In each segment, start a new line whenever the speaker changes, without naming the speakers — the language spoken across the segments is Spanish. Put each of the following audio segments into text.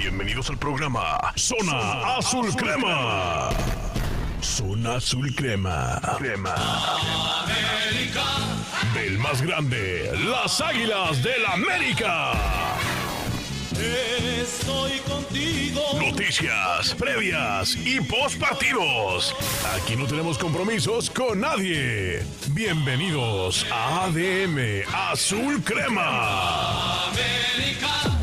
Bienvenidos al programa Zona Azul Crema. Zona Azul Crema. Crema. América. Del más grande, las Águilas del América.
Estoy contigo.
Noticias, previas y post partidos. Aquí no tenemos compromisos con nadie. Bienvenidos a ADM Azul Crema.
América.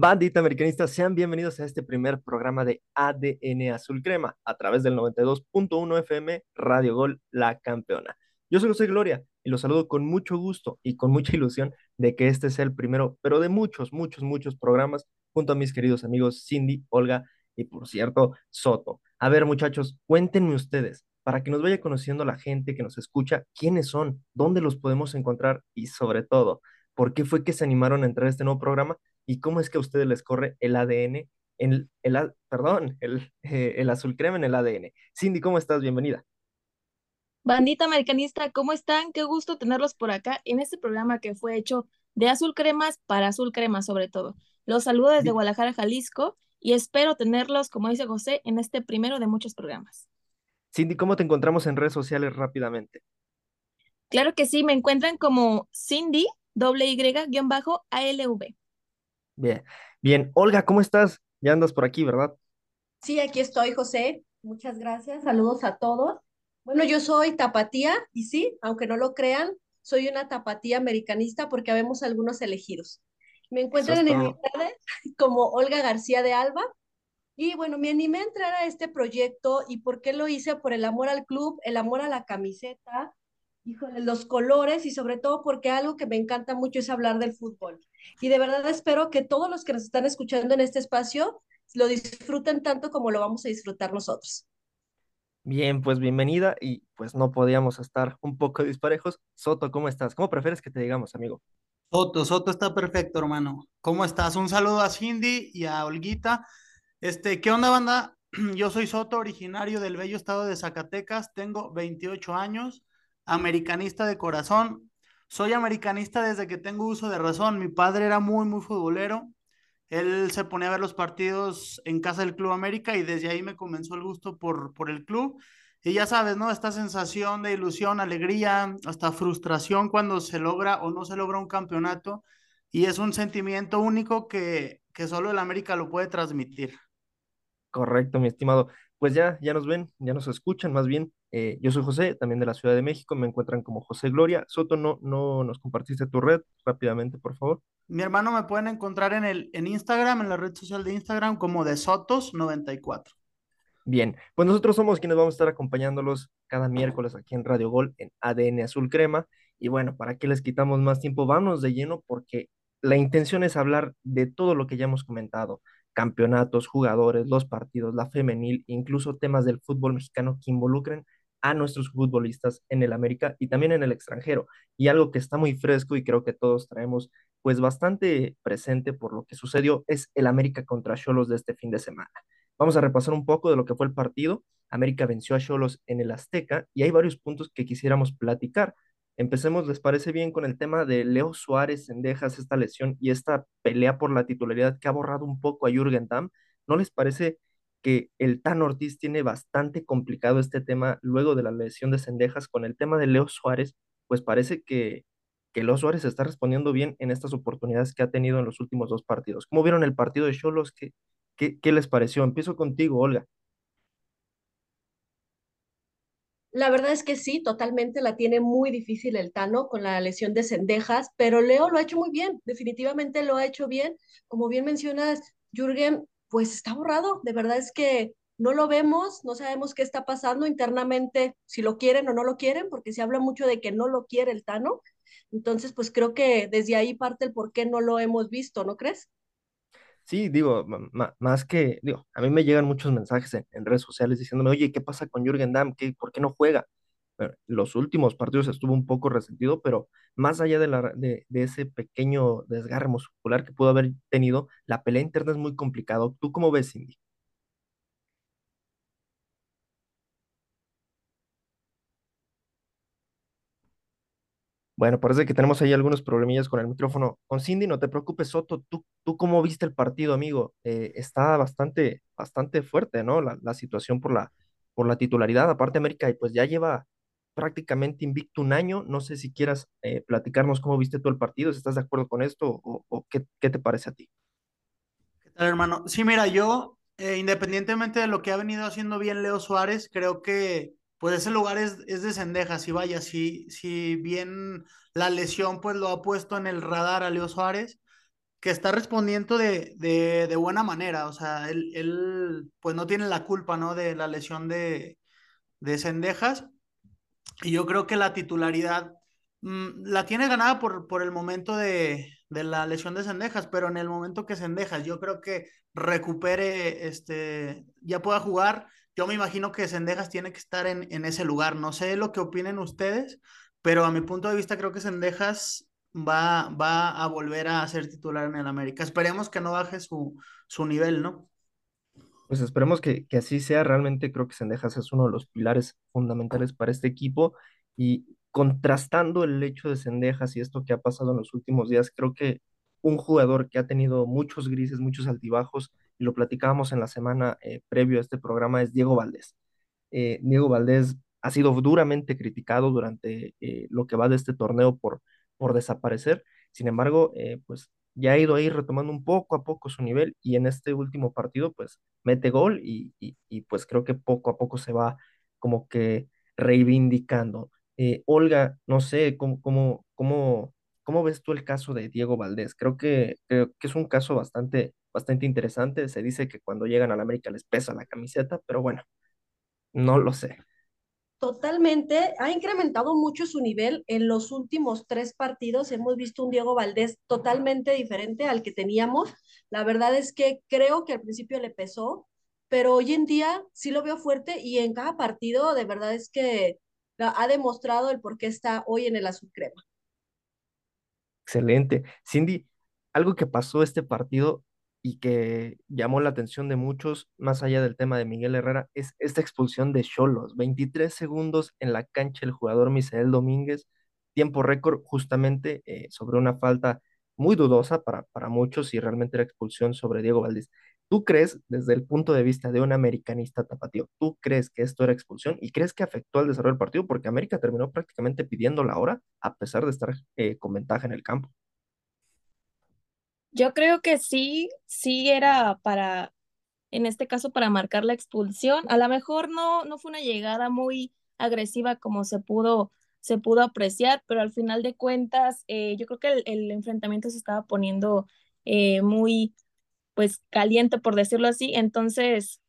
Bandita americanista, sean bienvenidos a este primer programa de ADN Azul Crema a través del 92.1 FM Radio Gol La Campeona. Yo soy José Gloria y los saludo con mucho gusto y con mucha ilusión de que este sea el primero, pero de muchos, muchos, muchos programas junto a mis queridos amigos Cindy, Olga y por cierto Soto. A ver muchachos, cuéntenme ustedes, para que nos vaya conociendo la gente que nos escucha, quiénes son, dónde los podemos encontrar y sobre todo, por qué fue que se animaron a entrar a este nuevo programa y cómo es que a ustedes les corre el ADN, en el, a- perdón, el, eh, el azul crema en el ADN. Cindy, ¿cómo estás? Bienvenida.
Bandita americanista, ¿cómo están? Qué gusto tenerlos por acá en este programa que fue hecho de Azul Cremas para Azul Crema sobre todo. Los saludo desde. Guadalajara, Jalisco, y espero tenerlos, como dice José, en este primero de muchos programas.
Cindy, ¿cómo te encontramos en redes sociales rápidamente?
Claro que sí, me encuentran como Cindy, doble Y, guion bajo, ALV.
Bien, bien. Olga, ¿cómo estás? Ya andas por aquí, ¿verdad?
Sí, aquí estoy, José. Muchas gracias. Saludos a todos. Bueno, yo soy tapatía y sí, aunque no lo crean, soy una tapatía americanista porque habemos algunos elegidos. Me encuentran
es
en mis redes como Olga García de Alba. Y bueno, me animé a entrar a este proyecto y ¿por qué lo hice? Por el amor al club, el amor a la camiseta, híjole, los colores y sobre todo porque algo que me encanta mucho es hablar del fútbol. Y de verdad espero que todos los que nos están escuchando en este espacio lo disfruten tanto como lo vamos a disfrutar nosotros.
Bien, pues bienvenida y pues no podíamos estar un poco disparejos. Soto, ¿cómo estás? ¿Cómo prefieres que te digamos, amigo?
Soto, Soto está perfecto, hermano. ¿Cómo estás? Un saludo a Cindy y a Olguita. Este, ¿qué onda, banda? Yo soy Soto, originario del bello estado de Zacatecas. Tengo 28 años, americanista de corazón. Soy americanista desde que tengo uso de razón. Mi padre era muy, muy futbolero. Él se ponía a ver los partidos en casa del Club América y desde ahí me comenzó el gusto por, por el club. Y ya sabes, ¿no? Esta sensación de ilusión, alegría, hasta frustración cuando se logra o no se logra un campeonato. Y es un sentimiento único que, que solo el América lo puede transmitir.
Correcto, mi estimado. Pues ya, ya nos ven, ya nos escuchan, más bien. Eh, yo soy José, también de la Ciudad de México, me encuentran como José Gloria. Soto, no, no nos compartiste tu red rápidamente, por favor.
Mi hermano me pueden encontrar en, el, en Instagram, en la red social de Instagram, como de Sotos94.
Bien, pues nosotros somos quienes vamos a estar acompañándolos cada miércoles aquí en Radio Gol en ADN Azul Crema. Y bueno, ¿para qué les quitamos más tiempo? Vámonos de lleno porque la intención es hablar de todo lo que ya hemos comentado, campeonatos, jugadores, los partidos, la femenil, incluso temas del fútbol mexicano que involucren a nuestros futbolistas en el América y también en el extranjero. Y algo que está muy fresco y creo que todos traemos pues bastante presente por lo que sucedió es el América contra Xolos de este fin de semana. Vamos a repasar un poco de lo que fue el partido. América venció a Xolos en el Azteca y hay varios puntos que quisiéramos platicar. Empecemos, ¿les parece bien con el tema de Leo Suárez, Cendejas, esta lesión y esta pelea por la titularidad que ha borrado un poco a Jürgen Damm? ¿No les parece que el Tan Ortiz tiene bastante complicado este tema luego de la lesión de Cendejas con el tema de Leo Suárez? Pues parece que, que Leo Suárez está respondiendo bien en estas oportunidades que ha tenido en los últimos dos partidos. ¿Cómo vieron el partido de Xolos? ¿Qué, qué, qué les pareció? Empiezo contigo, Olga.
La verdad es que sí, totalmente la tiene muy difícil el Tano con la lesión de Cendejas, pero Leo lo ha hecho muy bien, definitivamente lo ha hecho bien. Como bien mencionas, Jürgen, pues está borrado, de verdad es que no lo vemos, no sabemos qué está pasando internamente, si lo quieren o no lo quieren, porque se habla mucho de que no lo quiere el Tano. Entonces, pues creo que desde ahí parte el por qué no lo hemos visto, ¿no crees?
Sí, digo, más que, digo, a mí me llegan muchos mensajes en, en redes sociales diciéndome, oye, ¿qué pasa con Jürgen Damm? ¿Qué, por qué no juega? Bueno, los últimos partidos estuvo un poco resentido, pero más allá de, la, de, ese pequeño desgarre muscular que pudo haber tenido, la pelea interna es muy complicado. ¿Tú cómo ves, Cindy? Bueno, parece que tenemos ahí algunos problemillas con el micrófono. Con Cindy, no te preocupes, Soto. ¿Tú, tú cómo viste el partido, amigo? Eh, está bastante, bastante fuerte, ¿no? La, la situación por la, por la titularidad. Aparte, América, pues ya lleva prácticamente invicto un año. No sé si quieras eh, platicarnos cómo viste tú el partido, si estás de acuerdo con esto o, o qué, qué te parece a ti.
¿Qué tal, hermano? Sí, mira, yo, eh, independientemente de lo que ha venido haciendo bien Leo Suárez, creo que pues ese lugar es, es de cendejas y vaya, si, si bien la lesión pues lo ha puesto en el radar a Leo Suárez, que está respondiendo de, de, de buena manera, o sea, él, él, pues no tiene la culpa, ¿no? De la lesión de, de cendejas y yo creo que la titularidad mmm, la tiene ganada por, por el momento de, de la lesión de Cendejas, pero en el momento que Cendejas yo creo que recupere, este, ya pueda jugar, yo me imagino que Cendejas tiene que estar en, en ese lugar. No sé lo que opinen ustedes, pero a mi punto de vista creo que Cendejas va, va a volver a ser titular en el América. Esperemos que no baje su, su nivel, ¿no?
Pues esperemos que, que así sea. Realmente creo que Sendejas es uno de los pilares fundamentales para este equipo y contrastando el hecho de Sendejas y esto que ha pasado en los últimos días, creo que un jugador que ha tenido muchos grises, muchos altibajos, y lo platicábamos en la semana eh, previo a este programa, es Diego Valdés. Eh, Diego Valdés ha sido duramente criticado durante eh, lo que va de este torneo por, por desaparecer. Sin embargo, eh, pues ya ha ido ahí retomando un poco a poco su nivel y en este último partido pues mete gol y, y, y pues creo que poco a poco se va como que reivindicando. Eh, Olga, no sé, ¿cómo, cómo, cómo, cómo ves tú el caso de Diego Valdés? Creo que, creo que es un caso bastante, bastante interesante. Se dice que cuando llegan a la América les pesa la camiseta, pero bueno, no lo sé.
Totalmente, ha incrementado mucho su nivel en los últimos tres partidos. Hemos visto un Diego Valdés totalmente diferente al que teníamos. La verdad es que creo que al principio le pesó, pero hoy en día sí lo veo fuerte y en cada partido de verdad es que ha demostrado el por qué está hoy en el azul crema.
Excelente. Cindy, algo que pasó este partido y que llamó la atención de muchos, más allá del tema de Miguel Herrera, es esta expulsión de Cholos. 23 segundos en la cancha el jugador Misael Domínguez, tiempo récord justamente eh, sobre una falta muy dudosa para, para muchos y realmente era expulsión sobre Diego Valdés. ¿Tú crees, desde el punto de vista de un americanista tapatío, tú crees que esto era expulsión y crees que afectó al desarrollo del partido? Porque América terminó prácticamente pidiendo la hora a pesar de estar eh, con ventaja en el campo.
Yo creo que sí, sí era para, en este caso, para marcar la expulsión. A lo mejor no, no fue una llegada muy agresiva como se pudo, se pudo apreciar, pero al final de cuentas, eh, yo creo que el, enfrentamiento se estaba poniendo eh, muy, pues, caliente, por decirlo así. Entonces,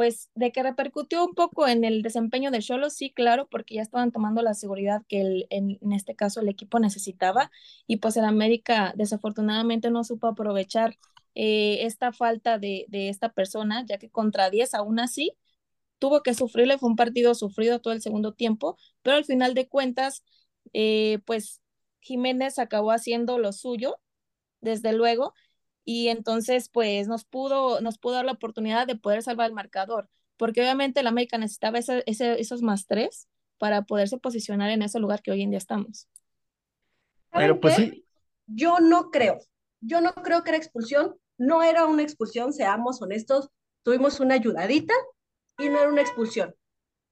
pues, de que repercutió un poco en el desempeño de Cholos, sí, claro, porque ya estaban tomando la seguridad que el, en, este caso el equipo necesitaba y pues el América desafortunadamente no supo aprovechar eh, esta falta de, de, esta persona, ya que contra 10 aún así tuvo que sufrirle, fue un partido sufrido todo el segundo tiempo, pero al final de cuentas, eh, pues Jiménez acabó haciendo lo suyo, desde luego, y entonces pues nos pudo, nos pudo dar la oportunidad de poder salvar el marcador, porque obviamente el América necesitaba ese, ese, esos más tres para poderse posicionar en ese lugar que hoy en día estamos.
Pero pues sí. Yo no creo, yo no creo que era expulsión, no era una expulsión, seamos honestos, tuvimos una ayudadita y no era una expulsión.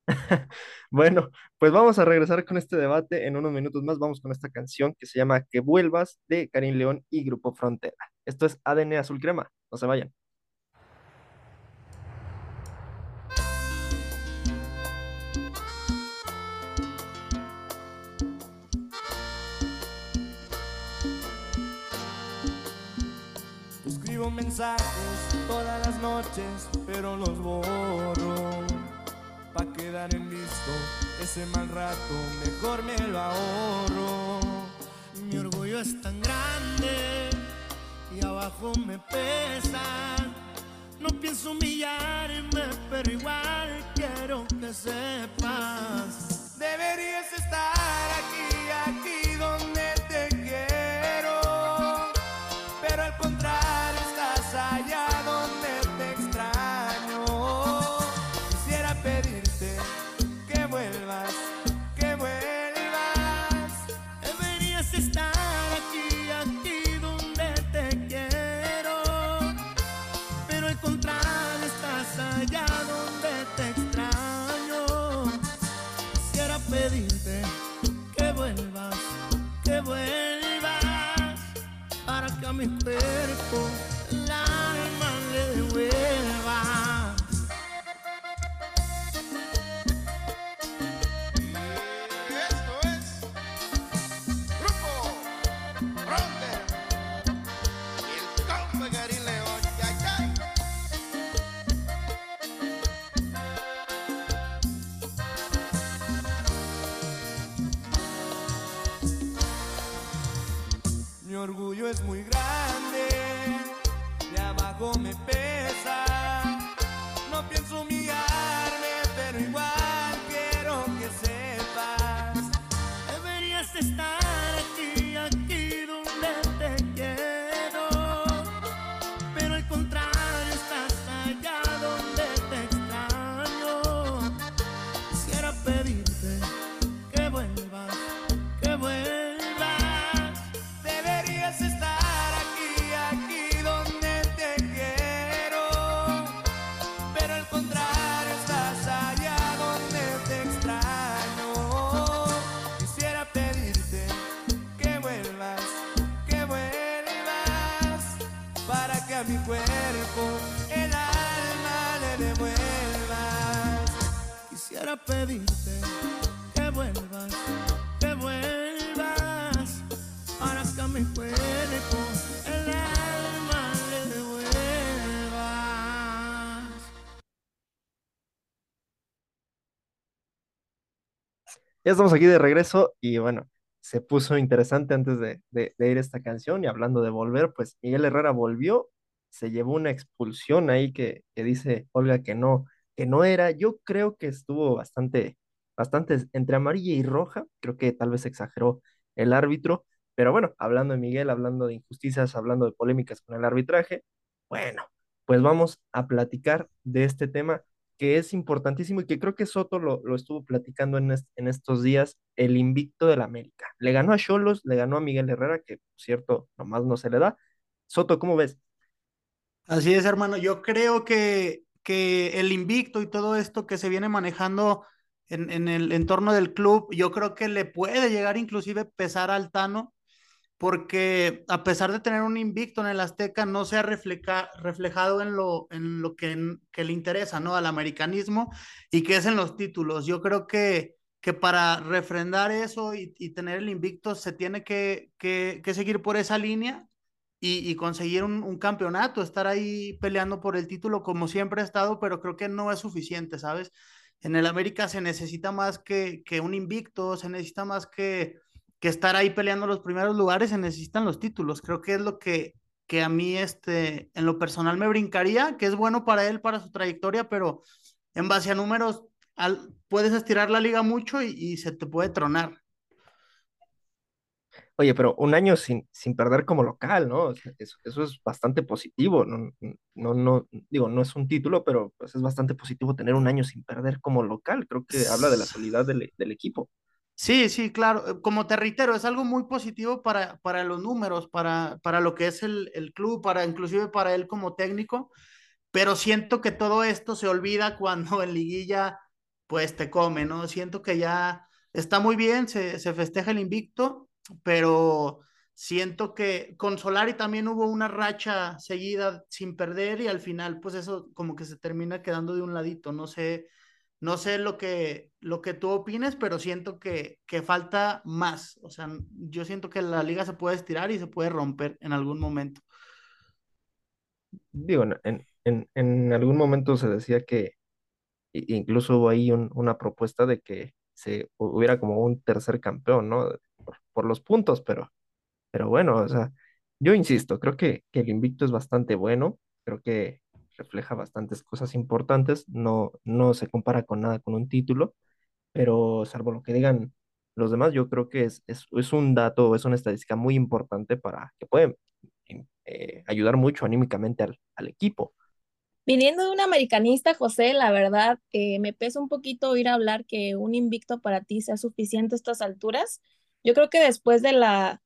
bueno, pues vamos a regresar con este debate en unos minutos más. Vamos con esta canción que se llama Que vuelvas de Karim León y Grupo Frontera. Esto es ADN Azul Crema. No se vayan.
Escribo mensajes todas las noches, pero los borro pa' quedar en listo. Ese mal rato mejor me lo ahorro. Mi orgullo es tan grande y abajo me pesa. No pienso humillarme, pero igual quiero que sepas. Deberías estar aquí, aquí
orgullo es muy grande, de abajo me pesa. Pedirte que vuelvas, que vuelvas, para que mi cuerpo el alma le devuelvas.
Ya estamos aquí de regreso y bueno, se puso interesante antes de, de, de ir esta canción y hablando de volver, pues Miguel Herrera volvió, se llevó una expulsión ahí que, que dice Olga que no, que no era. Yo creo que estuvo bastante, bastante entre amarilla y roja, creo que tal vez exageró el árbitro, pero bueno, hablando de Miguel, hablando de injusticias, hablando de polémicas con el arbitraje, bueno, pues vamos a platicar de este tema que es importantísimo y que creo que Soto lo, lo estuvo platicando en, en estos días, el invicto del América. Le ganó a Cholos, le ganó a Miguel Herrera, que por cierto, nomás no se le da. Soto, ¿cómo ves?
Así es, hermano. Yo creo que, que el invicto y todo esto que se viene manejando en, en el entorno del club, yo creo que le puede llegar inclusive pesar al Tano, porque a pesar de tener un invicto en el Azteca, no se ha refleja, reflejado en lo, en lo que, que le interesa, ¿no? Al americanismo y que es en los títulos. Yo creo que, que para refrendar eso y, tener el invicto se tiene que, que seguir por esa línea y, y conseguir un, campeonato, estar ahí peleando por el título como siempre ha estado, pero creo que no es suficiente, ¿sabes? En el América se necesita más que, un invicto, se necesita más que, que estar ahí peleando los primeros lugares, se necesitan los títulos. Creo que es lo que, a mí este, en lo personal me brincaría, que es bueno para él, para su trayectoria, pero en base a números puedes estirar la liga mucho y se te puede tronar.
Oye, pero un año sin, sin perder como local, ¿no? O sea, eso, eso, es bastante positivo. No, no, no, digo, no es un título, pero pues es bastante positivo tener un año sin perder como local. Creo que habla de la solidez del, del equipo.
Sí, sí, claro. Como te reitero, es algo muy positivo para, para los números, para, para lo que es el, el club, para inclusive para él como técnico. Pero siento que todo esto se olvida cuando en liguilla, pues te come, ¿no? Siento que ya está muy bien, se, se festeja el invicto, pero siento que con Solari también hubo una racha seguida sin perder y al final pues eso como que se termina quedando de un ladito, no sé, no sé lo que, lo que tú opines, pero siento que, que falta más, o sea, yo siento que la liga se puede estirar y se puede romper en algún momento.
Digo, en, en, en algún momento se decía que incluso hubo ahí un, una propuesta de que se hubiera como un tercer campeón, ¿no? Por, los puntos, pero, pero bueno, o sea, yo insisto, creo que, que el invicto es bastante bueno, creo que refleja bastantes cosas importantes, no, no se compara con nada con un título, pero salvo lo que digan los demás, yo creo que es, es, es un dato, es una estadística muy importante para que puede eh, ayudar mucho anímicamente al, al equipo.
Viniendo de un americanista, José, la verdad eh, me pesa un poquito oír hablar que un invicto para ti sea suficiente a estas alturas. Yo creo que después de la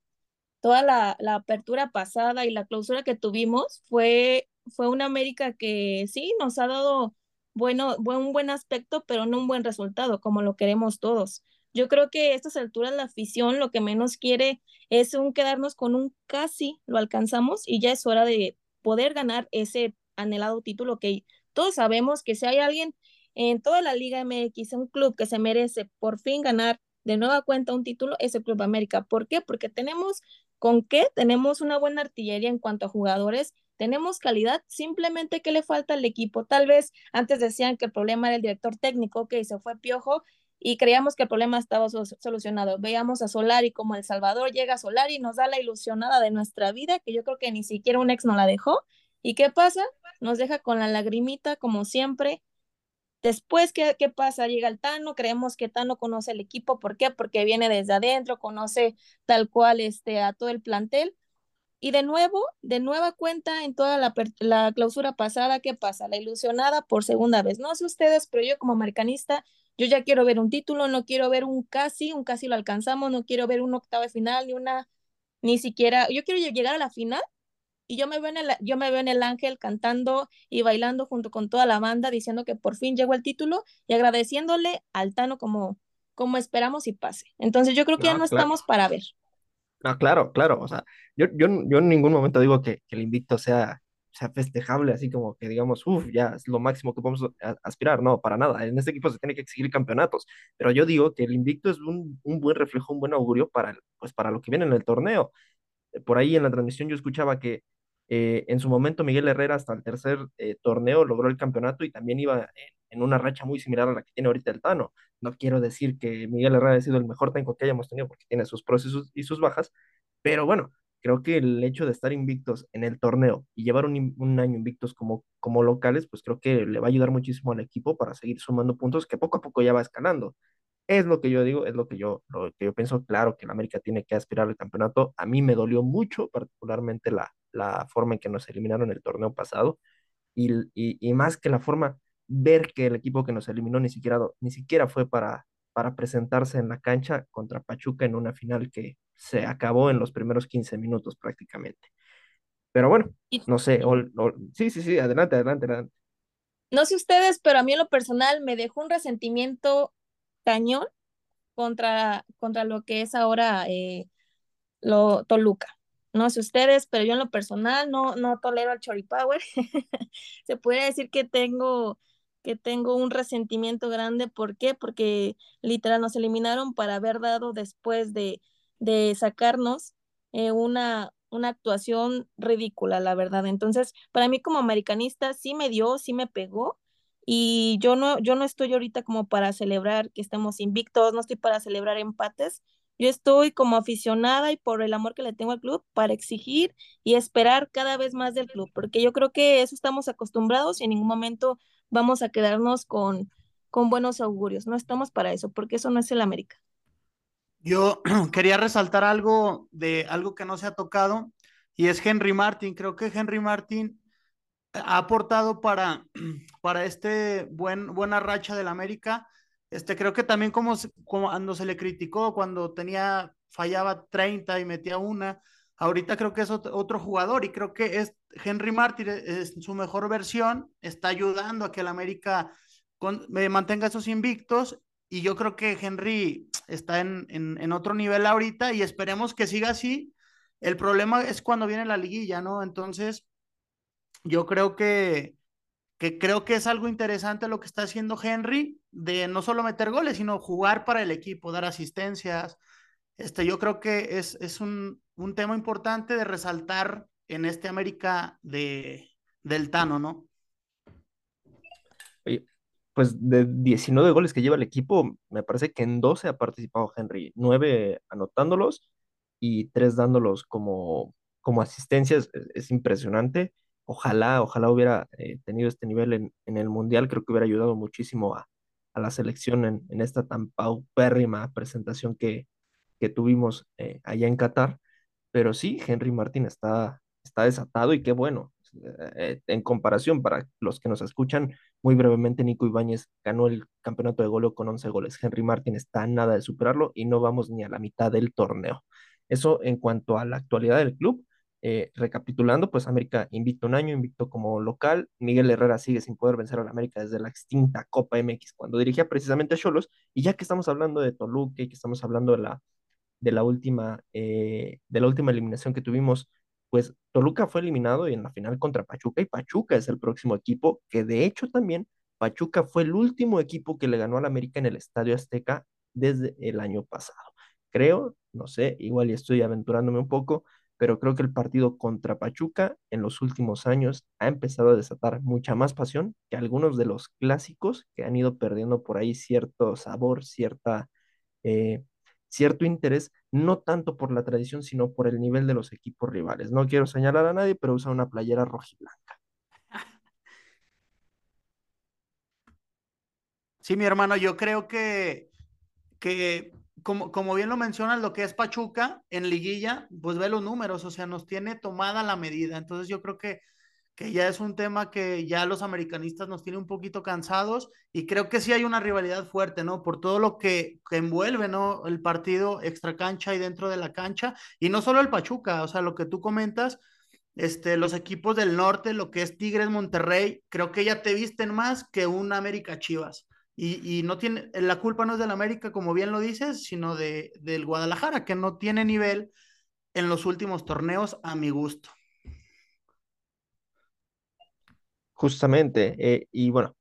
toda la, la apertura pasada y la clausura que tuvimos, fue, fue una América que sí nos ha dado bueno, buen, un buen aspecto, pero no un buen resultado, como lo queremos todos. Yo creo que a estas alturas la afición lo que menos quiere es un quedarnos con un casi lo alcanzamos y ya es hora de poder ganar ese anhelado título que todos sabemos que si hay alguien en toda la Liga MX, un club que se merece por fin ganar de nueva cuenta un título, es el Club América. ¿Por qué? Porque tenemos con qué, tenemos una buena artillería en cuanto a jugadores, tenemos calidad, simplemente que le falta al equipo. Tal vez antes decían que el problema era el director técnico, que se fue piojo y creíamos que el problema estaba solucionado. Veíamos a Solari como El Salvador, llega Solari nos da la ilusionada de nuestra vida, que yo creo que ni siquiera un ex no la dejó. ¿Y qué pasa? Nos deja con la lagrimita, como siempre. Después, ¿qué, ¿qué pasa? Llega el Tano, creemos que Tano conoce el equipo. ¿Por qué? Porque viene desde adentro, conoce tal cual este, a todo el plantel. Y de nuevo, de nueva cuenta, en toda la, la clausura pasada, ¿qué pasa? La ilusionada por segunda vez. No sé ustedes, pero yo como americanista, yo ya quiero ver un título, no quiero ver un casi, un casi lo alcanzamos, no quiero ver un octavo de final, ni una, ni siquiera, yo quiero llegar a la final y yo me veo en el, yo me veo en el Ángel cantando y bailando junto con toda la banda, diciendo que por fin llegó el título y agradeciéndole al Tano como, como esperamos y pase. Entonces yo creo que ya no
No, claro.
estamos para ver.
No, claro, claro. O sea, yo, yo, yo en ningún momento digo que, que el invicto sea, sea festejable, así como que digamos, uff, ya es lo máximo que podemos a- aspirar. No, para nada. En este equipo se tiene que exigir campeonatos. Pero yo digo que el invicto es un, un buen reflejo, un buen augurio para, el- pues, para lo que viene en el torneo. Por ahí en la transmisión yo escuchaba que eh, en su momento Miguel Herrera hasta el tercer eh, torneo logró el campeonato y también iba en, una racha muy similar a la que tiene ahorita el Tano. No quiero decir que Miguel Herrera haya sido el mejor técnico que hayamos tenido porque tiene sus pros y sus, bajas, pero bueno, creo que el hecho de estar invictos en el torneo y llevar un, un año invictos como, como locales, pues creo que le va a ayudar muchísimo al equipo para seguir sumando puntos que poco a poco ya va escalando. Es lo que yo digo, es lo que yo, lo que yo pienso, claro que el América tiene que aspirar al campeonato. A mí me dolió mucho, particularmente la, la forma en que nos eliminaron el torneo pasado y, y, y más que la forma, ver que el equipo que nos eliminó ni siquiera, ni siquiera fue para, para presentarse en la cancha contra Pachuca en una final que se acabó en los primeros 15 minutos prácticamente. Pero bueno, no sé, ol- ol- sí, sí, sí, adelante, adelante, adelante.
no sé ustedes, pero a mí en lo personal me dejó un resentimiento cañón contra, contra lo que es ahora eh, lo Toluca. No sé ustedes, pero yo en lo personal no, no tolero al Choripower. Se puede decir que tengo, que tengo un resentimiento grande. ¿Por qué? Porque literal nos eliminaron para haber dado después de, de sacarnos eh, una, una actuación ridícula, la verdad. Entonces, para mí como americanista sí me dio, sí me pegó. Y yo no, yo no estoy ahorita como para celebrar que estemos invictos, no estoy para celebrar empates. Yo estoy como aficionada y por el amor que le tengo al club para exigir y esperar cada vez más del club, porque yo creo que eso estamos acostumbrados y en ningún momento vamos a quedarnos con, con buenos augurios. No estamos para eso, porque eso no es el América.
Yo quería resaltar algo de algo que no se ha tocado y es Henry Martin. Creo que Henry Martin ha aportado para, para este buen, buena racha del América. Este, creo que también como, como cuando se le criticó, cuando tenía, fallaba 30 y metía una, ahorita creo que es ot- otro jugador y creo que es Henry Martin es su mejor versión, está ayudando a que el América con- eh, mantenga esos invictos y yo creo que Henry está en, en, en otro nivel ahorita y esperemos que siga así. El problema es cuando viene la liguilla, ¿no? Entonces, yo creo que, que creo que es algo interesante lo que está haciendo Henry, de no solo meter goles, sino jugar para el equipo, dar asistencias. Este, yo creo que es, es un, un tema importante de resaltar en este América de, del Tano, ¿no?
Pues de 19 goles que lleva el equipo, me parece que en 12 ha participado Henry, 9 anotándolos y 3 dándolos como, como asistencias, es, es impresionante. Ojalá, ojalá hubiera eh, tenido este nivel en, el Mundial, creo que hubiera ayudado muchísimo a, la selección en, esta tan paupérrima presentación que, tuvimos eh, allá en Qatar. Pero sí, Henry Martin está, desatado y qué bueno. Eh, en comparación, para los que nos escuchan, muy brevemente, Nico Ibáñez ganó el campeonato de goleo con 11 goles. Henry Martin está nada de superarlo y no vamos ni a la mitad del torneo. Eso en cuanto a la actualidad del club, Eh, recapitulando, pues América invicto un año, invicto como local. Miguel Herrera sigue sin poder vencer al América desde la extinta Copa MX cuando dirigía precisamente a Cholos. Y ya que estamos hablando de Toluca y que estamos hablando de la, de la última, eh, de la última eliminación que tuvimos, pues Toluca fue eliminado y en la final contra Pachuca y Pachuca es el próximo equipo, que de hecho también Pachuca fue el último equipo que le ganó al América en el Estadio Azteca desde el año pasado. Creo, no sé, igual estoy aventurándome un poco, pero creo que el partido contra Pachuca en los últimos años ha empezado a desatar mucha más pasión que algunos de los clásicos que han ido perdiendo por ahí cierto sabor, cierta, eh, cierto interés, no tanto por la tradición, sino por el nivel de los equipos rivales. No quiero señalar a nadie, pero usa una playera rojiblanca.
Sí, mi hermano, yo creo que, que como, como bien lo mencionas, lo que es Pachuca en liguilla, pues ve los números, o sea, nos tiene tomada la medida. Entonces yo creo que, que ya es un tema que ya los americanistas nos tiene un poquito cansados y creo que sí hay una rivalidad fuerte, ¿no? Por todo lo que, que envuelve, ¿no? El partido extra cancha y dentro de la cancha. Y no solo el Pachuca, o sea, lo que tú comentas, este, los equipos del norte, lo que es Tigres, Monterrey, creo que ya te visten más que un América Chivas. Y, y, no tiene, la culpa no es del América, como bien lo dices, sino de, del Guadalajara, que no tiene nivel en los últimos torneos a mi gusto.
Justamente, eh, y bueno,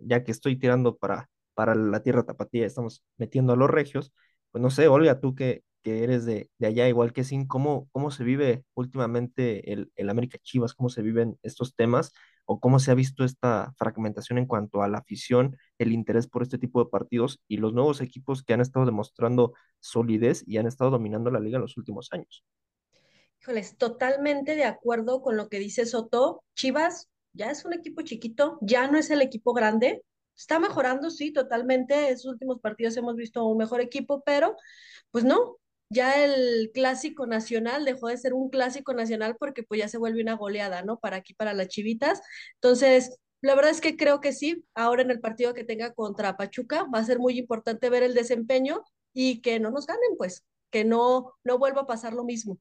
ya que estoy tirando para, para la tierra tapatía, estamos metiendo a los regios, pues no sé, Olga, tú que, que eres de, de, allá, igual que Sin, ¿cómo, cómo se vive últimamente el, el América Chivas? ¿Cómo se viven estos temas? ¿O cómo se ha visto esta fragmentación en cuanto a la afición, el interés por este tipo de partidos y los nuevos equipos que han estado demostrando solidez y han estado dominando la liga en los últimos años?
Híjoles, totalmente de acuerdo con lo que dice Soto. Chivas ya es un equipo chiquito, ya no es el equipo grande. Está mejorando, sí, totalmente. En sus últimos partidos hemos visto un mejor equipo, pero pues no, ya el clásico nacional dejó de ser un clásico nacional porque pues ya se vuelve una goleada, ¿no? Para aquí, para las chivitas. Entonces, la verdad es que creo que sí, ahora en el partido que tenga contra Pachuca va a ser muy importante ver el desempeño y que no nos ganen, pues, que no, no vuelva a pasar lo mismo.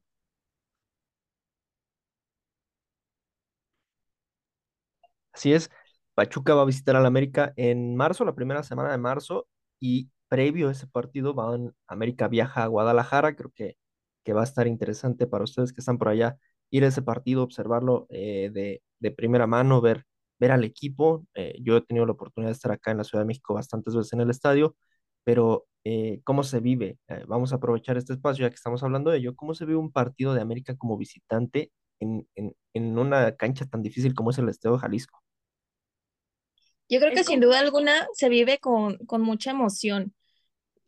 Así es, Pachuca va a visitar al América en marzo, la primera semana de marzo, y previo a ese partido, van, América viaja a Guadalajara, creo que, que va a estar interesante para ustedes que están por allá, ir a ese partido, observarlo eh, de, de, primera mano, ver, ver al equipo. Eh, yo he tenido la oportunidad de estar acá en la Ciudad de México bastantes veces en el estadio, pero eh, ¿cómo se vive? vamos a aprovechar este espacio ya que estamos hablando de ello. ¿Cómo se vive un partido de América como visitante en, en, en una cancha tan difícil como es el Estadio de Jalisco?
Yo creo que sin duda alguna se vive con, con mucha emoción.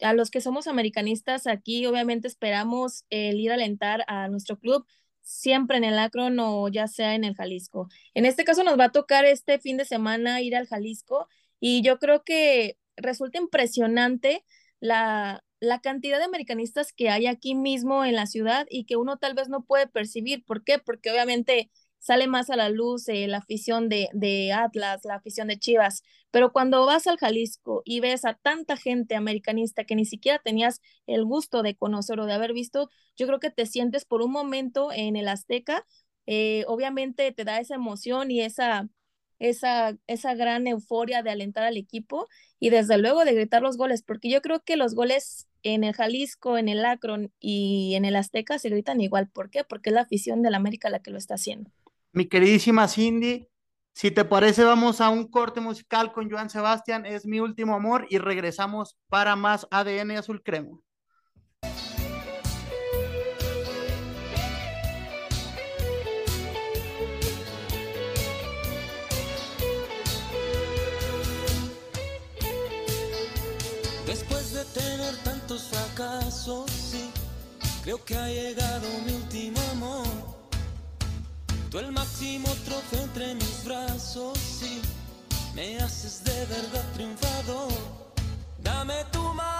A los que somos americanistas aquí, obviamente esperamos el ir a alentar a nuestro club siempre en el Akron o ya sea en el Jalisco. En este caso nos va a tocar este fin de semana ir al Jalisco y yo creo que resulta impresionante la, la cantidad de americanistas que hay aquí mismo en la ciudad y que uno tal vez no puede percibir. ¿Por qué? Porque obviamente sale más a la luz eh, la afición de, de, Atlas, la afición de Chivas, pero cuando vas al Jalisco y ves a tanta gente americanista que ni siquiera tenías el gusto de conocer o de haber visto, yo creo que te sientes por un momento en el Azteca, eh, obviamente te da esa emoción y esa, esa, esa gran euforia de alentar al equipo y desde luego de gritar los goles, porque yo creo que los goles en el Jalisco, en el Akron y en el Azteca se gritan igual. ¿Por qué? Porque es la afición del América la que lo está haciendo.
Mi queridísima Cindy, si te parece, vamos a un corte musical con Joan Sebastián, es mi último amor, y regresamos para más ADN Azul Crema.
Después de tener tantos fracasos, sí, creo que ha llegado mi último. El máximo trofeo entre mis brazos, sí, me haces de verdad triunfador. Dame tu mano,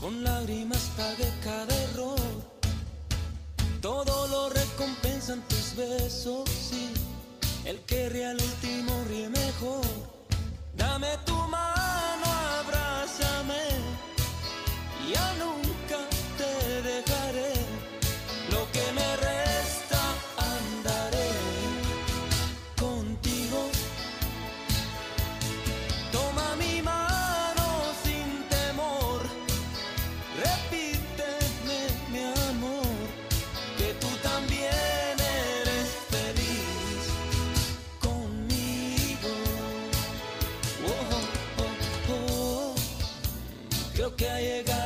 con lágrimas pagué cada error. Todo lo recompensan tus besos, sí, el que ríe al último ríe mejor. Dame tu mano Creo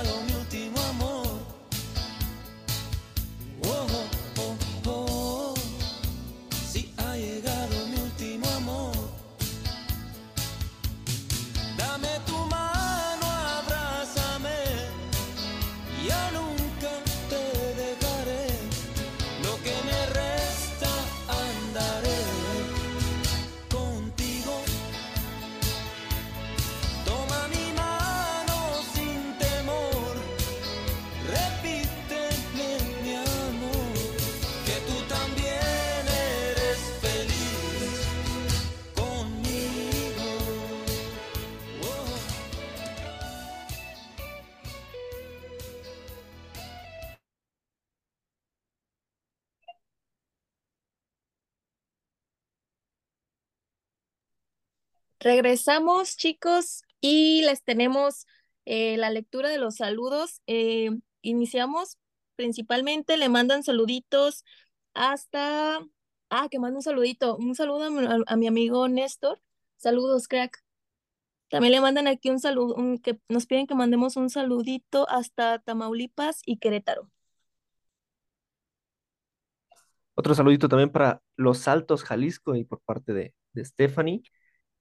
Regresamos, chicos, y les tenemos eh, la lectura de los saludos. Eh, iniciamos principalmente, le mandan saluditos hasta... Ah, que manda un saludito. Un saludo a mi, amigo Néstor. Saludos, crack. También le mandan aquí un saludo, que nos piden que mandemos un saludito hasta Tamaulipas y Querétaro.
Otro saludito también para Los Altos, Jalisco, y por parte de, de Stephanie.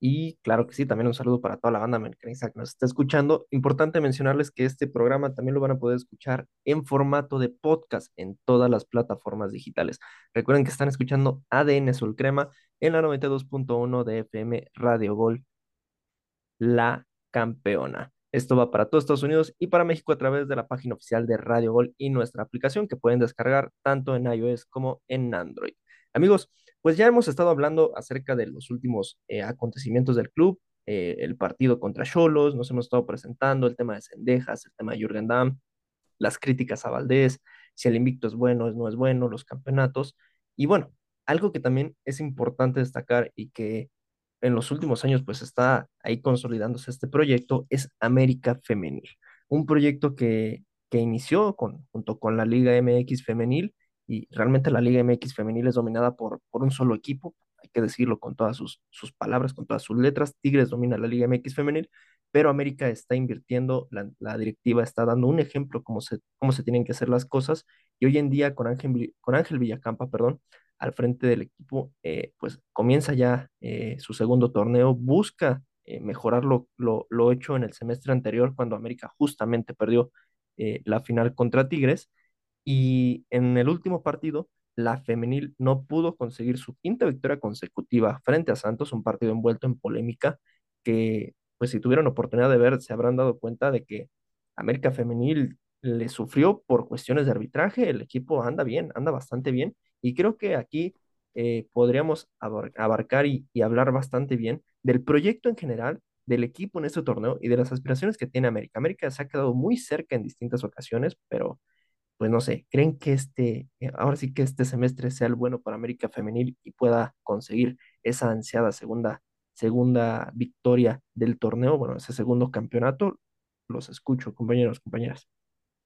Y claro que sí, también un saludo para toda la banda americanista que nos está escuchando. Importante mencionarles que este programa también lo van a poder escuchar en formato de podcast en todas las plataformas digitales. Recuerden que están escuchando ADN Azul Crema en la 92.1 de FM Radio Gol, la campeona. Esto va para todos Estados Unidos y para México a través de la página oficial de Radio Gol y nuestra aplicación que pueden descargar tanto en iOS como en Android. Amigos, pues ya hemos estado hablando acerca de los últimos eh, acontecimientos del club, eh, el partido contra Cholos, nos hemos estado presentando el tema de Cendejas, el tema de Jürgen Damm, las críticas a Valdés, si el invicto es bueno, no es bueno, los campeonatos. Y bueno, algo que también es importante destacar y que en los últimos años pues está ahí consolidándose este proyecto es América Femenil, un proyecto que, que inició con, junto con la Liga MX Femenil y realmente la Liga MX Femenil es dominada por, por un solo equipo, hay que decirlo con todas sus, sus palabras, con todas sus letras, Tigres domina la Liga MX Femenil, pero América está invirtiendo, la, la directiva está dando un ejemplo cómo se, cómo se tienen que hacer las cosas y hoy en día con Ángel, con Ángel Villacampa, perdón, al frente del equipo, eh, pues comienza ya eh, su segundo torneo, busca eh, mejorar lo, lo, lo hecho en el semestre anterior cuando América justamente perdió la final contra Tigres y en el último partido la femenil no pudo conseguir su quinta victoria consecutiva frente a Santos, un partido envuelto en polémica que pues si tuvieron oportunidad de ver se habrán dado cuenta de que América Femenil le sufrió por cuestiones de arbitraje, el equipo anda bien, anda bastante bien y creo que aquí eh, podríamos abar- abarcar y, y hablar bastante bien del proyecto en general, del equipo en este torneo y de las aspiraciones que tiene América. América se ha quedado muy cerca en distintas ocasiones, pero pues no sé, ¿creen que este, eh, ahora sí que este semestre sea el bueno para América Femenil y pueda conseguir esa ansiada segunda, segunda victoria del torneo, bueno, ese segundo campeonato? Los escucho, compañeros, compañeras.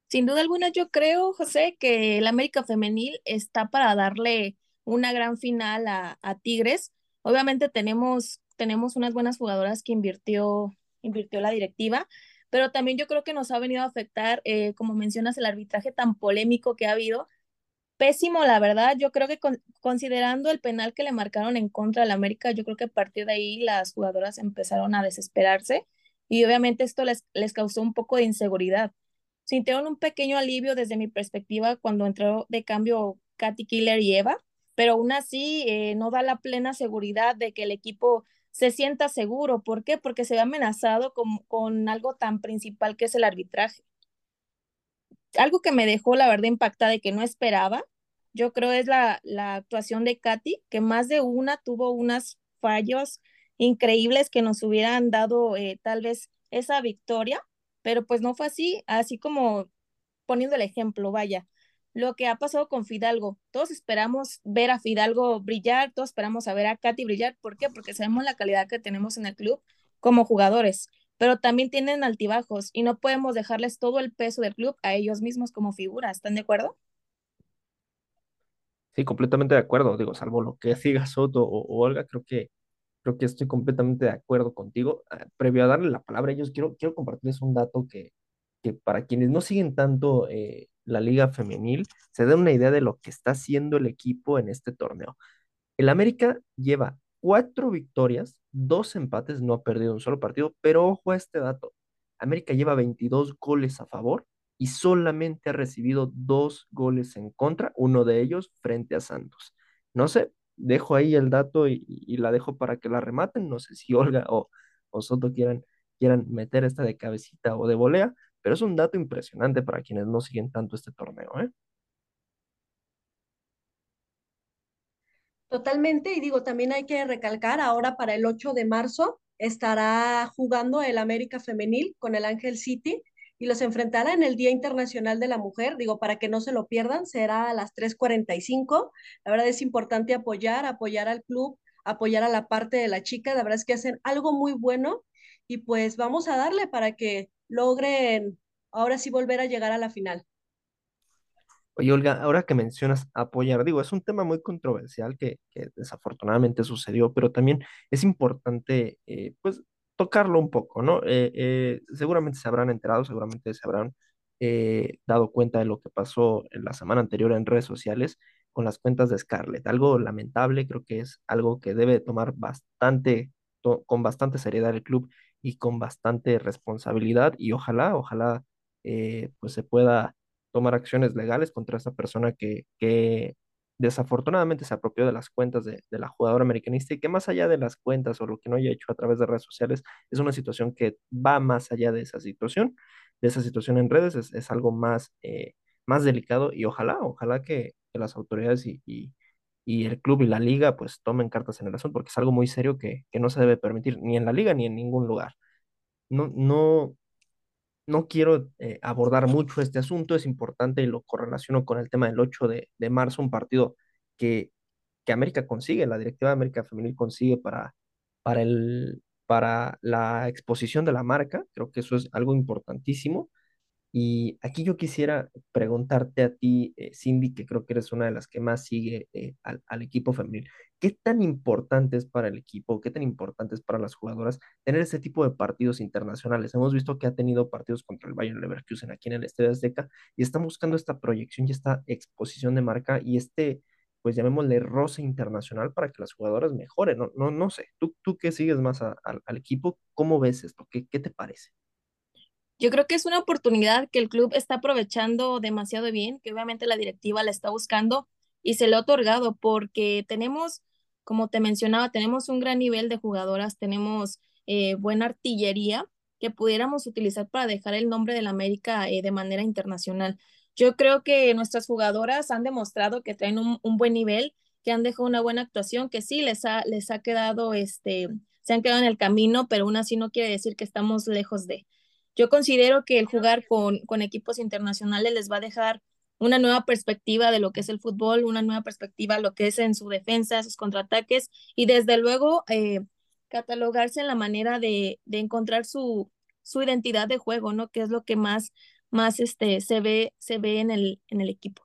Sin duda alguna, yo creo, José, que el América Femenil está para darle una gran final a, a Tigres. Obviamente tenemos, tenemos unas buenas jugadoras que invirtió, invirtió la directiva, pero también yo creo que nos ha venido a afectar, eh, como mencionas, el arbitraje tan polémico que ha habido. Pésimo, la verdad. Yo creo que con- considerando el penal que le marcaron en contra del América, yo creo que a partir de ahí las jugadoras empezaron a desesperarse y obviamente esto les, les causó un poco de inseguridad sintieron un pequeño alivio desde mi perspectiva cuando entró de cambio Katy Killer y Eva, pero aún así eh, no da la plena seguridad de que el equipo se sienta seguro. ¿Por qué? Porque se ve amenazado con, con algo tan principal que es el arbitraje. algo que me dejó, la verdad, impactada y que no esperaba, yo creo es la, la actuación de Katy, que más de una tuvo unos fallos increíbles que nos hubieran dado eh, tal vez esa victoria, pero pues no fue así, así como poniendo el ejemplo, vaya, lo que ha pasado con Fidalgo. Todos esperamos ver a Fidalgo brillar, todos esperamos a ver a Katy brillar. ¿Por qué? Porque sabemos la calidad que tenemos en el club como jugadores, pero también tienen altibajos y no podemos dejarles todo el peso del club a ellos mismos como figuras. ¿Están de acuerdo?
Sí, completamente de acuerdo. Digo, salvo lo que diga Soto o, o Olga, creo que, creo que estoy completamente de acuerdo contigo. Ah, previo a darle la palabra a ellos, quiero, quiero compartirles un dato que, que para quienes no siguen tanto eh, la liga femenil, se da una idea de lo que está haciendo el equipo en este torneo. El América lleva cuatro victorias, dos empates, no ha perdido un solo partido, pero ojo a este dato. América lleva 22 goles a favor y solamente ha recibido dos goles en contra, uno de ellos frente a Santos. No sé, dejo ahí el dato y, la dejo para que la rematen. No sé si Olga o, o Soto quieran, quieran meter esta de cabecita o de volea, pero es un dato impresionante para quienes no siguen tanto este torneo, ¿eh?
Totalmente, y digo, también hay que recalcar, ahora para el 8 de marzo estará jugando el América Femenil con el Ángel City y los enfrentará en el Día Internacional de la Mujer, digo, para que no se lo pierdan, será a las 3.45. La verdad es importante apoyar, apoyar al club, apoyar a la parte de la chica, la verdad es que hacen algo muy bueno y pues vamos a darle para que logren ahora sí volver a llegar a la final.
Oye, Olga, ahora que mencionas apoyar, digo, es un tema muy controversial que, desafortunadamente sucedió, pero también es importante, eh, pues, tocarlo un poco, ¿no? Eh, eh, seguramente se habrán enterado, seguramente se habrán dado cuenta de lo que pasó en la semana anterior en redes sociales con las cuentas de Scarlett. Algo lamentable, creo que es algo que debe tomar bastante, con bastante seriedad el club y con bastante responsabilidad y ojalá, ojalá, eh, pues se pueda tomar acciones legales contra esa persona que, que desafortunadamente se apropió de las cuentas de, de la jugadora americanista y que más allá de las cuentas o lo que no haya hecho a través de redes sociales, es una situación que va más allá de esa situación, de esa situación en redes, es, es algo más, eh, más delicado y ojalá, ojalá que, que las autoridades y, y, y el club y la liga pues tomen cartas en el asunto porque es algo muy serio que, que no se debe permitir ni en la liga ni en ningún lugar. No, no, no quiero eh, abordar mucho este asunto, es importante y lo correlaciono con el tema del 8 de, de marzo, un partido que, que América consigue, la directiva de América Femenil consigue para, para, el, para la exposición de la marca, creo que eso es algo importantísimo. Y aquí yo quisiera preguntarte a ti, eh, Cindy, que creo que eres una de las que más sigue eh, al, al equipo femenil. ¿Qué tan importante es para el equipo, qué tan importante es para las jugadoras tener ese tipo de partidos internacionales? Hemos visto que ha tenido partidos contra el Bayern Leverkusen aquí en el Estadio Azteca y están buscando esta proyección y esta exposición de marca y este, pues llamémosle roce internacional para que las jugadoras mejoren. No, no, no sé, tú, tú que sigues más a- al al equipo, ¿cómo ves esto? ¿Qué, qué te parece?
Yo creo que es una oportunidad que el club está aprovechando demasiado bien, que obviamente la directiva la está buscando y se le ha otorgado porque tenemos, como te mencionaba, tenemos un gran nivel de jugadoras, tenemos eh, buena artillería que pudiéramos utilizar para dejar el nombre del América eh, de manera internacional. Yo creo que nuestras jugadoras han demostrado que traen un, buen nivel, que han dejado una buena actuación, que sí les ha, les ha quedado, este, se han quedado en el camino, pero aún así no quiere decir que estamos lejos de. Yo considero que el jugar con, con equipos internacionales les va a dejar una nueva perspectiva de lo que es el fútbol, una nueva perspectiva de lo que es en su defensa, sus contraataques y desde luego eh, catalogarse en la manera de, de encontrar su, su identidad de juego, ¿no? Que es lo que más, más este, se ve, se ve en el, en el equipo.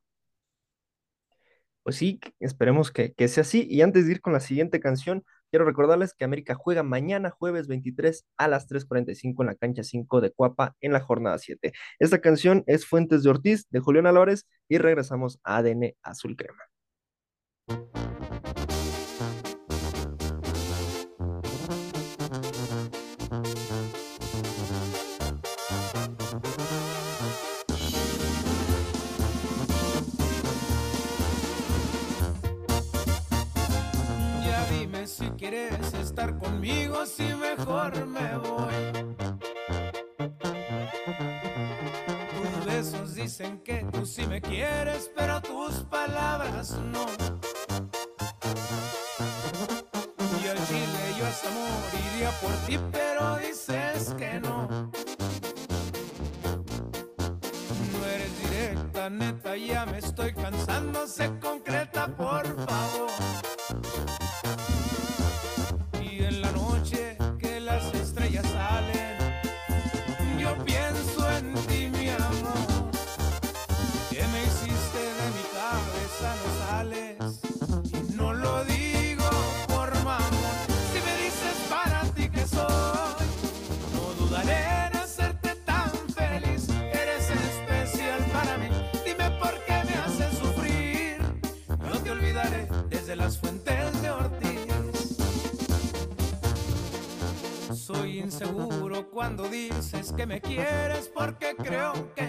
Pues sí, esperemos que, que sea así. Y antes de ir con la siguiente canción, quiero recordarles que América juega mañana, jueves 23 a las 3:45 en la cancha 5 de Cuapa en la jornada 7. Esta canción es Fuentes de Ortiz de Julián Álvarez y regresamos a ADN Azul Crema.
Conmigo, si mejor me voy. Uno de esos días dicen que tú sí me quieres, pero tus palabras no. Y al chile yo hasta moriría por ti, pero dices que no. No eres directa, neta, ya me estoy cansando, sé concreta, por favor. Cuando dices que me quieres porque creo que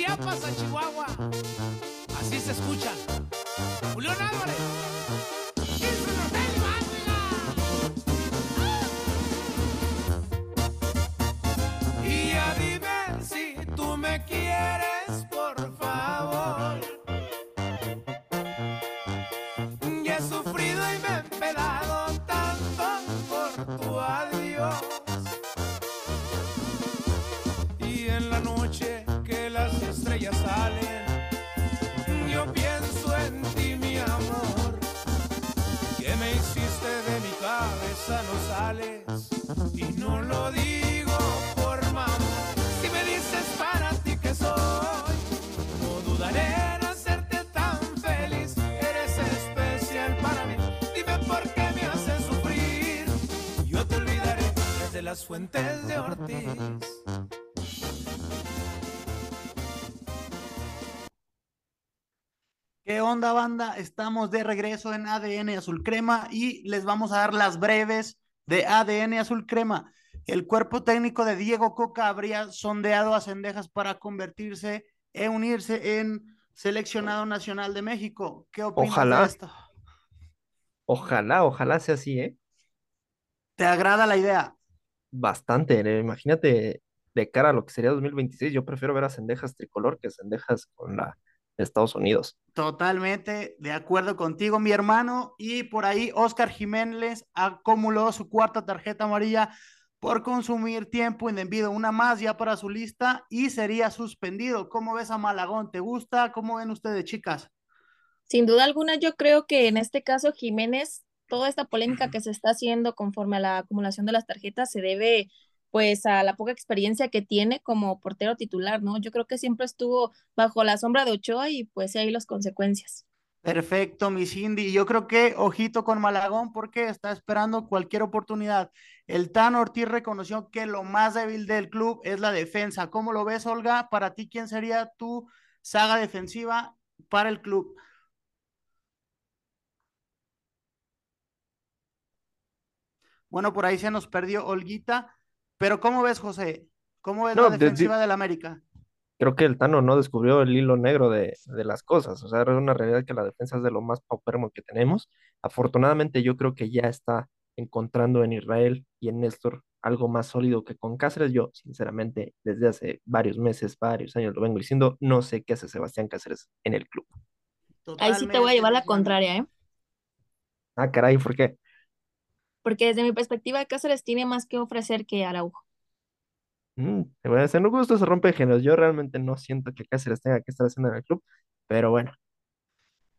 Chiapas a Chihuahua, así se escucha.
Onda, banda? Estamos de regreso en ADN Azul Crema y les vamos a dar las breves de ADN Azul Crema. El cuerpo técnico de Diego Coca habría sondeado a Cendejas para convertirse e unirse en seleccionado nacional de México. ¿Qué opinas
Ojalá.
de esto?
Ojalá, ojalá sea así, ¿eh?
¿Te agrada la idea?
Bastante. eh, Imagínate de cara a lo que sería 2026, yo prefiero ver a Cendejas tricolor que Cendejas con la Estados Unidos.
Totalmente de acuerdo contigo, mi hermano. Y por ahí Oscar Jiménez acumuló su cuarta tarjeta amarilla por consumir tiempo indebido, una más ya para su lista y sería suspendido. ¿Cómo ves a Malagón? ¿Te gusta? ¿Cómo ven ustedes, chicas?
Sin duda alguna, yo creo que en este caso Jiménez, toda esta polémica que se está haciendo conforme a la acumulación de las tarjetas se debe pues a la poca experiencia que tiene como portero titular, ¿no? Yo creo que siempre estuvo bajo la sombra de Ochoa y pues ahí las consecuencias.
Perfecto, mi Cindy. Yo creo que ojito con Malagón porque está esperando cualquier oportunidad. El Tan Ortiz reconoció que lo más débil del club es la defensa. ¿Cómo lo ves, Olga? Para ti, ¿quién sería tu saga defensiva para el club? Bueno, por ahí se nos perdió Olguita, pero ¿cómo ves, José? ¿Cómo ves
No,
la
de- de-
defensiva del América?
Creo que el Tano no descubrió el hilo negro de, de las cosas. O sea, es una realidad que la defensa es de lo más paupérrimo que tenemos. Afortunadamente, yo creo que ya está encontrando en Israel y en Néstor algo más sólido que con Cáceres. Yo, sinceramente, desde hace varios meses, varios años lo vengo diciendo, no sé qué hace Sebastián Cáceres en el club.
Ahí sí te voy a llevar la contraria, ¿eh?
Ah, caray, ¿por qué?
Porque desde mi perspectiva, Cáceres tiene más que ofrecer que Araujo.
Mm, bueno, en un gusto se rompe géneros. Yo realmente no siento que Cáceres tenga que estar haciendo en el club, pero bueno.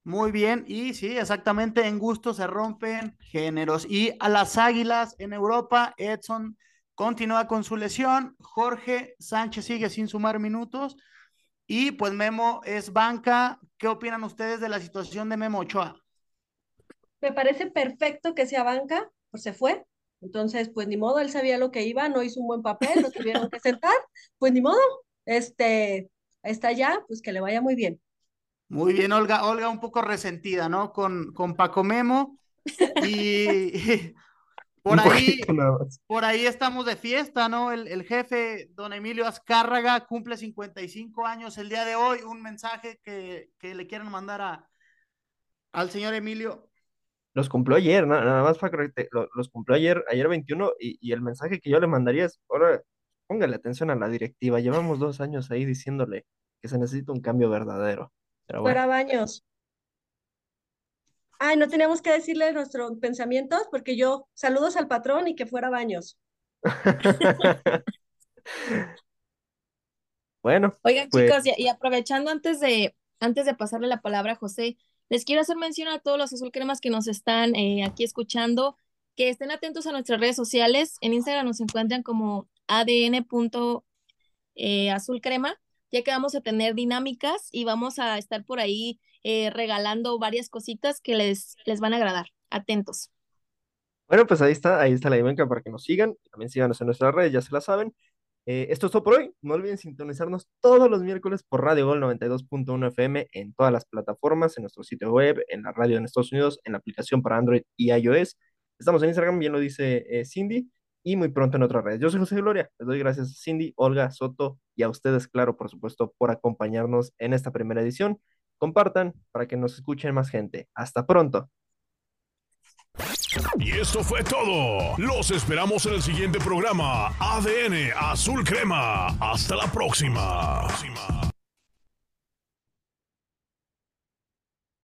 Muy bien, y sí, exactamente, en gusto se rompen géneros. Y a las Águilas en Europa, Edson continúa con su lesión, Jorge Sánchez sigue sin sumar minutos, y pues Memo es banca. ¿Qué opinan ustedes de la situación de Memo Ochoa?
Me parece perfecto que sea banca, pues se fue. Entonces, pues ni modo, él sabía lo que iba, no hizo un buen papel, lo tuvieron que sentar, pues ni modo, este, está ya, pues que le vaya muy bien.
Muy bien, Olga, Olga un poco resentida, ¿no? Con, con Paco Memo y por ahí, por ahí estamos de fiesta, ¿no? El, el jefe, don Emilio Azcárraga, cumple 55 años el día de hoy. Un mensaje que, que le quieren mandar a, al señor Emilio.
Los cumplió ayer, na- nada más para corregirte, lo- los cumplió ayer, ayer 21, y, y el mensaje que yo le mandaría es, ahora, póngale atención a la directiva, llevamos dos años ahí diciéndole que se necesita un cambio verdadero. Pero
Fuera
bueno,
baños. Ay, no teníamos que decirle nuestros pensamientos, porque yo, saludos al patrón y que fuera baños.
bueno,
Oigan,
pues
chicos, y, y aprovechando antes de, antes de pasarle la palabra a José, les quiero hacer mención a todos los azul cremas que nos están eh, aquí escuchando, que estén atentos a nuestras redes sociales. En Instagram nos encuentran como adn.azulcrema, ya que vamos a tener dinámicas y vamos a estar por ahí eh, regalando varias cositas que les, les van a agradar. Atentos.
Bueno, pues ahí está, ahí está la dinámica para que nos sigan. También síganos en nuestras redes, ya se la saben. Eh, esto es todo por hoy. No olviden sintonizarnos todos los miércoles por Radio Gol 92.1 FM en todas las plataformas, en nuestro sitio web, en la radio en Estados Unidos, en la aplicación para Android y iOS. Estamos en Instagram, bien lo dice eh, Cindy, y muy pronto en otras redes. Yo soy José Gloria. Les doy gracias a Cindy, Olga, Soto y a ustedes, claro, por supuesto, por acompañarnos en esta primera edición. Compartan para que nos escuchen más gente. Hasta pronto.
Y esto fue todo. Los esperamos en el siguiente programa. ADN Azul Crema. Hasta la próxima.